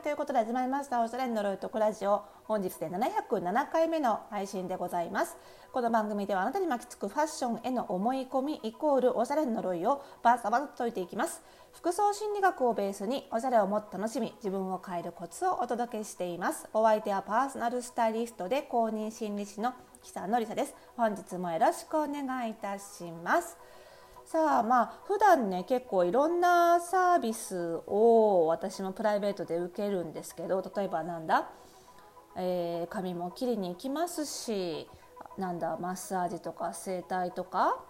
はいということで始まりました。おしゃれの呪いとくラジオ。本日で707回目の配信でございます。この番組ではあなたに巻きつくファッションへの思い込みイコールおしゃれの呪いをバサバサと解いていきます。服装心理学をベースにおしゃれをもっと楽しみ自分を変えるコツをお届けしています。お相手はパーソナルスタイリストで公認心理師の久野里沙です。本日もよろしくお願いいたします。さあまあ普段ね結構いろんなサービスを私もプライベートで受けるんですけど例えばなんだ、えー、髪も切りに行きますしなんだ？マッサージとか整体とか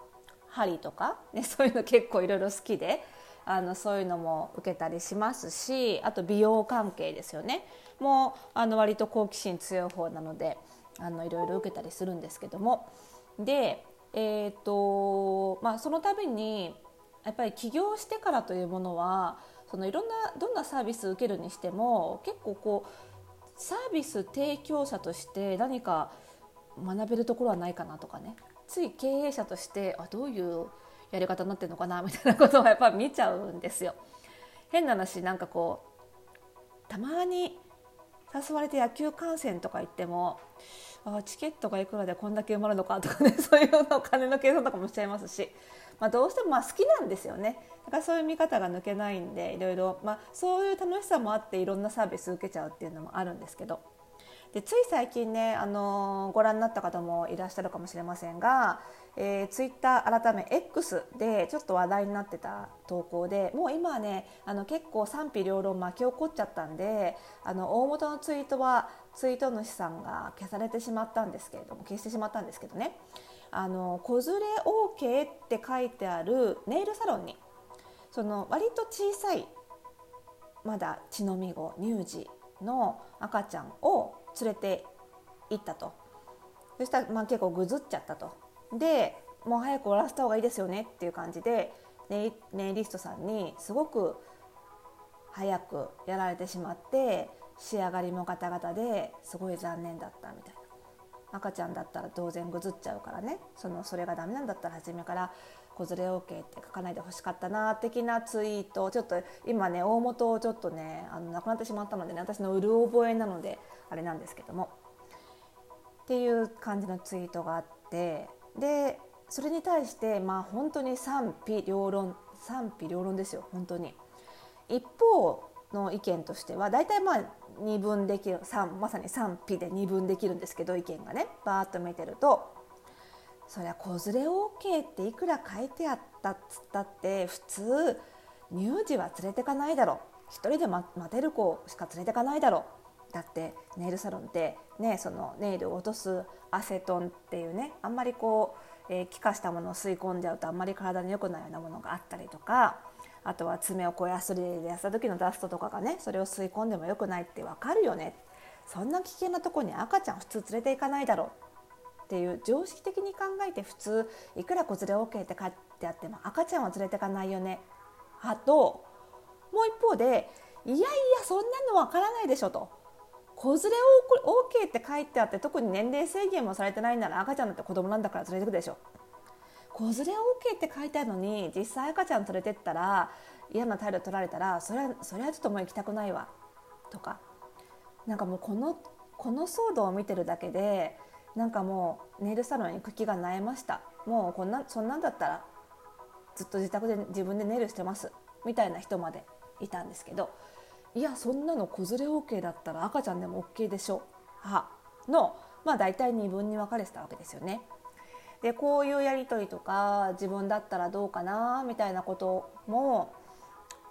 針とか、ね、そういうの結構いろいろ好きであのそういうのも受けたりしますしあと美容関係ですよね。もうあの割と好奇心強い方なのであのいろいろ受けたりするんですけども。でえーとまあ、その度にやっぱり起業してからというものはそのいろんなどんなサービスを受けるにしても結構こうサービス提供者として何か学べるところはないかなとかねつい経営者としてあどういうやり方になってるのかなみたいなことをやっぱ見ちゃうんですよ。変な話なんかこうたまに誘われて野球観戦とか行ってもあチケットがいくらでこんだけ埋まるのかとかね そういうのお金の計算とかもしちゃいますし、まあ、どうしてもまあ好きなんですよね。だからそういう見方が抜けないんでいろいろ、まあ、そういう楽しさもあっていろんなサービス受けちゃうっていうのもあるんですけど。でつい最近ね、あの、ご覧になった方もいらっしゃるかもしれませんが、えー、ツイッター改め X でちょっと話題になってた投稿でもう今はねあの結構賛否両論巻き起こっちゃったんであの大元のツイートはツイート主さんが消されてしまったんですけれども消してしまったんですけどね。あの子連れ OK って書いてあるネイルサロンにその割と小さいまだ血のみ子乳児の赤ちゃんを連れて行ったと。そしたらまあ結構ぐずっちゃったと。でもう早く終わらせた方がいいですよねっていう感じでネイリストさんにすごく早くやられてしまって仕上がりもガタガタですごい残念だったみたいな。赤ちゃんだったら当然ぐずっちゃうからね。そのそれがダメなんだったら初めから子連れ OK って書かないでほしかったな的なツイート。ちょっと今ね大元をちょっとねあのなくなってしまったのでね私のうる覚えなのであれなんですけども。っていう感じのツイートがあってでそれに対してまあ本当に賛否両論賛否両論ですよ本当に。一方の意見としては大体まあ二分できる3まさに賛否で二分できるんですけど意見がねバーッと見てるとそりゃ子連れ OK っていくら書いてあったっつったって普通乳児は連れてかないだろ一人で待てる子しか連れてかないだろだってネイルサロンってねそのネイルを落とすアセトンっていうねあんまりこう、えー、気化したものを吸い込んじゃうとあんまり体に良くないようなものがあったりとかあとは爪をこうヤスリでやった時のダストとかがねそれを吸い込んでも良くないって分かるよね。そんな危険なとこに赤ちゃん普通連れていかないだろうっていう常識的に考えて普通いくら子連れ OK って書いてあっても赤ちゃんは連れていかないよね。派ともう一方でいやいやそんなの分からないでしょと。子連れ OK って書いてあって特に年齢制限もされてないなら赤ちゃんだって子供なんだから連れてくでしょ。子連れ OK って書いてあるのに実際赤ちゃん連れてったら嫌な態度取られたらそれはそれはちょっともう行きたくないわとかなんかもうこのこの騒動を見てるだけでなんかもうネイルサロンに行く気がなえましたもうこんなそんなんだったらずっと自宅で自分でネイルしてますみたいな人までいたんですけどいやそんなの子連れ OK だったら赤ちゃんでも OK でしょ派のまあ大体2分に分かれてたわけですよね。でこういうやり取りとか自分だったらどうかなみたいなことも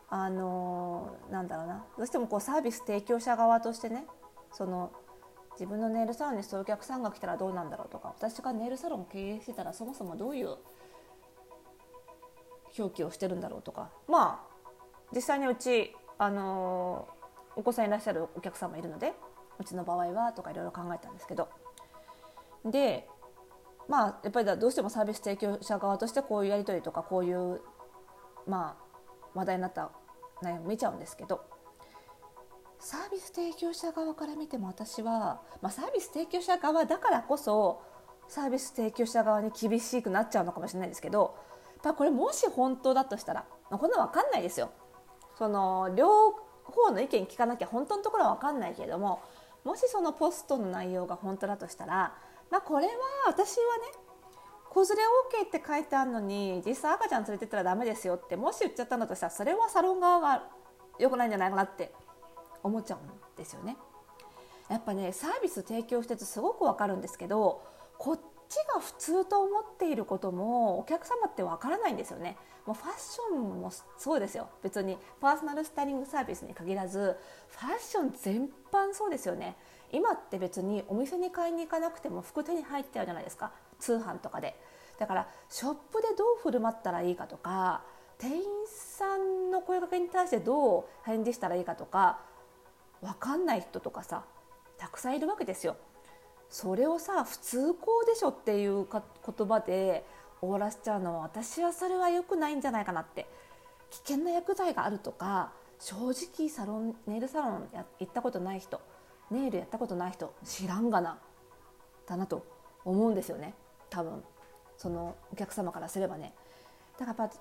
あのなんだろうな。どうしてもこうサービス提供者側としてねその自分のネイルサロンにそういうお客さんが来たらどうなんだろうとか私がネイルサロン経営してたらそもそもどういう表記をしてるんだろうとかまあ実際にうち、あのお子さんいらっしゃるお客様いるのでうちの場合はとかいろいろ考えたんですけど。でまあやっぱりどうしてもサービス提供者側としてこういうやり取りとかこういうまあ話題になった内容を見ちゃうんですけどサービス提供者側から見ても私は、まあ、サービス提供者側だからこそサービス提供者側に厳しくなっちゃうのかもしれないですけどやっこれもし本当だとしたらこんな分かんないですよ。その両方の意見聞かなきゃ本当のところは分かんないけれどももしそのポストの内容が本当だとしたら、まあ、これは私はね子連れ OK って書いてあるのに実際赤ちゃん連れてったらダメですよってもし言っちゃったんだとしたらそれはサロン側が良くないんじゃないかなって思っちゃうんですよね。やっぱねサービス提供しててすごくわかるんですけどこっちが普通と思っていることもお客様ってわからないんですよね。もうファッションもそうですよ別にパーソナルスタイリングサービスに限らずファッション全般そうですよね今って別にお店に買いに行かなくても服手に入っちゃうじゃないですか。通販とかで。だからショップでどう振る舞ったらいいかとか店員さんの声かけに対してどう返事したらいいかとか分かんない人とかさたくさんいるわけですよ。それをさ普通こうでしょっていうか言葉で終わらせちゃうのは私はそれは良くないんじゃないかなって。危険な薬剤があるとか正直サロンネイルサロン行ったことない人。ネイルやったことない人知らんがなだなと思うんですよね。多分。そのお客様からすればね。だからやっ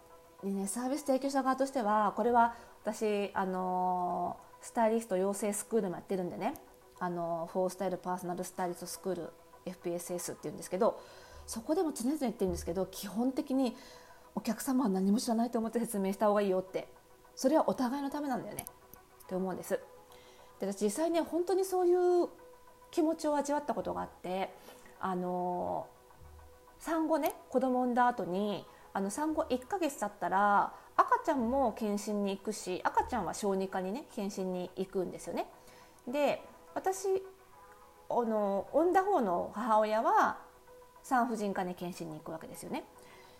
ぱねサービス提供者側としてはこれは私あのスタイリスト養成スクールもやってるんでね。あのフォースタイルパーソナルスタイリストスクール FPSS っていうんですけどそこでも常々言ってるんですけど基本的にお客様は何も知らないと思って説明した方がいいよって。それはお互いのためなんだよね。って思うんです。で私実際ね本当にそういう気持ちを味わったことがあってあの産後ね子供産んだ後にあの産後1ヶ月経ったら赤ちゃんも検診に行くし赤ちゃんは小児科にね検診に行くんですよね。で私あの産んだ方の母親は産婦人科に検診に行くわけですよね。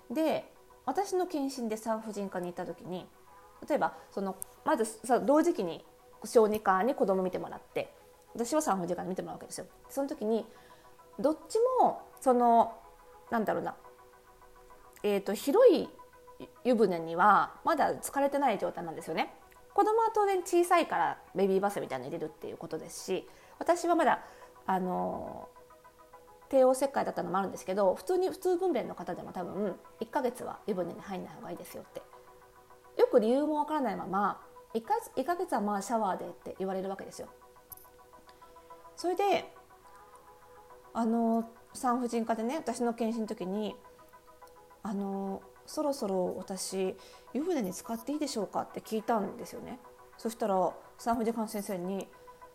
で私の検診で産婦人科に行った時に例えばそのまずさ同時期に小児科に子供見てもらって私は産婦人科に見てもらうわけですよ。その時にどっちもそのなんだろうな、えーと、広い湯船にはまだ疲れてない状態なんですよね。子供は当然小さいからベビーバスみたいなの入れるっていうことですし私はまだあの帝王切開だったのもあるんですけど普通に普通分娩の方でも多分1ヶ月は湯船に入んない方がいいですよってよく理由もわからないまま1ヶ月 ,1 ヶ月はまあシャワーでって言われるわけですよ。それであの産婦人科でね私の検診の時に「あのそろそろ私湯船に使っていいでしょうか?」って聞いたんですよね。そしたら産婦人科の先生に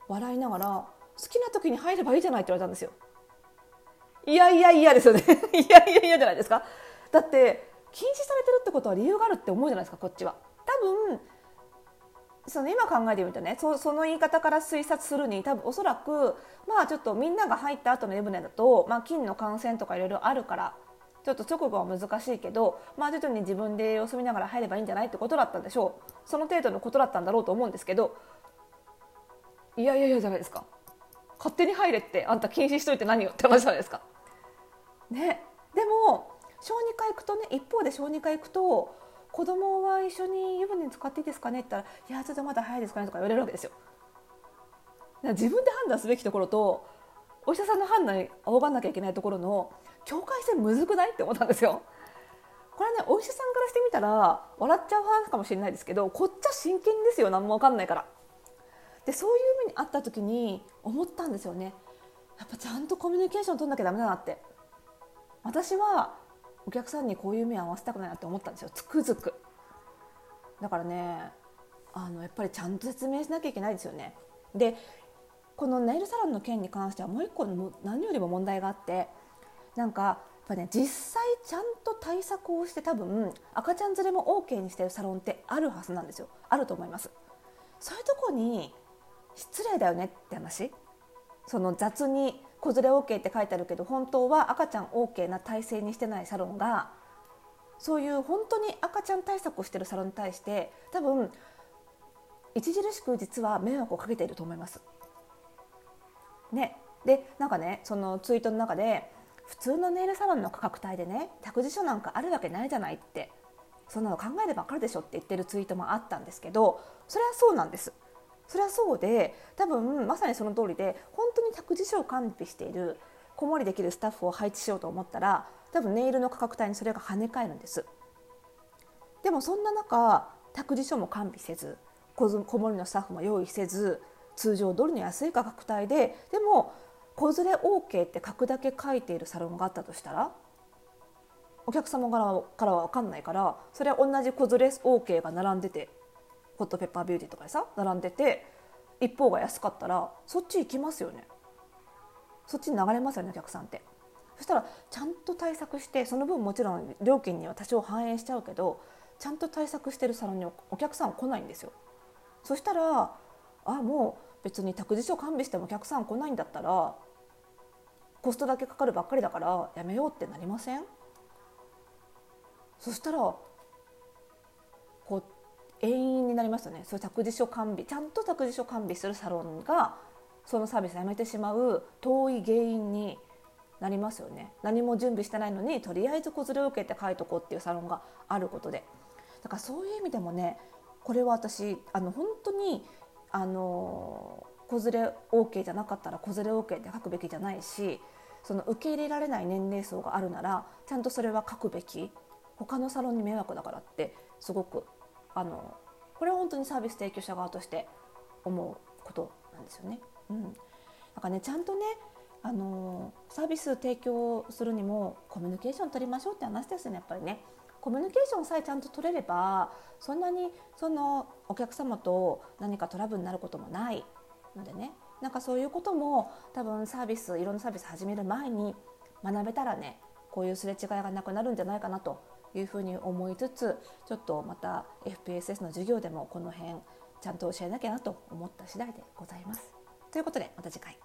笑いながら「好きな時に入ればいいじゃない」って言われたんですよ。いやいやいやですよね いやいやいやじゃないですか。だって禁止されてるってことは理由があるって思うじゃないですかこっちは。多分その今考えてみるとねそその言い方から推察するに多分おそらくまあちょっとみんなが入った後の湯船だと、まあ、菌の感染とかいろいろあるからちょっと直後は難しいけど、まあ、徐々に自分で様子見ながら入ればいいんじゃないってことだったんでしょう。その程度のことだったんだろうと思うんですけどいやいやいやじゃないですか。勝手に入れってあんた禁止しといて何よって話じゃないですか。ね、でも小児科行くとね一方で小児科行くと子供は一緒に湯船に使っていいですかねって言ったら「いやちょっとまだ早いですかね」とか言われるわけですよ。自分で判断すべきところとお医者さんの判断に仰がなきゃいけないところの境界線むずくないって思ったんですよ。これねお医者さんからしてみたら笑っちゃう話かもしれないですけどこっちは真剣ですよ何も分かんないから。でそういう目にあった時に思ったんですよね。やっぱちゃんとコミュニケーション取んなきゃダメだなって私はお客さんにこういう目合わせたくないなって思ったんですよ。つくづく。だからねあのやっぱりちゃんと説明しなきゃいけないですよね。でこのネイルサロンの件に関してはもう一個の何よりも問題があってなんかやっぱね実際ちゃんと対策をして多分赤ちゃん連れも OK にしてるサロンってあるはずなんですよ。あると思います。そういうとこに失礼だよねって話。その雑に子連れ OK って書いてあるけど本当は赤ちゃん OK な体制にしてないサロンがそういう本当に赤ちゃん対策をしてるサロンに対して多分著しく実は迷惑をかけていると思います。ね、でなんかねそのツイートの中で普通のネイルサロンの価格帯でね託児所なんかあるわけないじゃないってそんなの考えれば分かるでしょって言ってるツイートもあったんですけどそれはそうなんです。それはそうで多分まさにその通りで本当に託児所を完備している子守りできるスタッフを配置しようと思ったら多分ネイルの価格帯にそれが跳ね返るんです。でもそんな中託児所も完備せず子守のスタッフも用意せず通常通りの安い価格帯ででも子連れ OK って書くだけ書いているサロンがあったとしたらお客様からからは分かんないからそれは同じ子連れ OK が並んでてホットペッパービューティーとかでさ並んでて一方が安かったらそっち行きますよね。そっちに流れますよねお客さんって。そしたらちゃんと対策してその分もちろん料金には多少反映しちゃうけどちゃんと対策してるサロンにお客さん来ないんですよ。そしたらあもう別に託児所完備してもお客さん来ないんだったらコストだけかかるばっかりだからやめようってなりません？そしたらこう永遠になりますよね。そういう託児所完備ちゃんと託児所完備するサロンがそのサービスやめてしまう遠い原因になりますよね。何も準備してないのにとりあえず子連れを受けて書いとこうっていうサロンがあることで。だからそういう意味でもねこれは私あの本当にあの子連れ OK じゃなかったら子連れ OK って書くべきじゃないしその受け入れられない年齢層があるならちゃんとそれは書くべき。他のサロンに迷惑だからってすごくあのこれは本当にサービス提供者側として思うことなんですよね。うん、だかねちゃんとねあのサービス提供するにもコミュニケーション取りましょうって話ですねやっぱりね。コミュニケーションさえちゃんと取れればそんなにそのお客様と何かトラブルになることもないのでねなんかそういうことも多分サービスいろんなサービス始める前に学べたらねこういうすれ違いがなくなるんじゃないかなというふうに思いつつちょっとまた FPSS の授業でもこの辺ちゃんと教えなきゃなと思った次第でございます。ということでまた次回。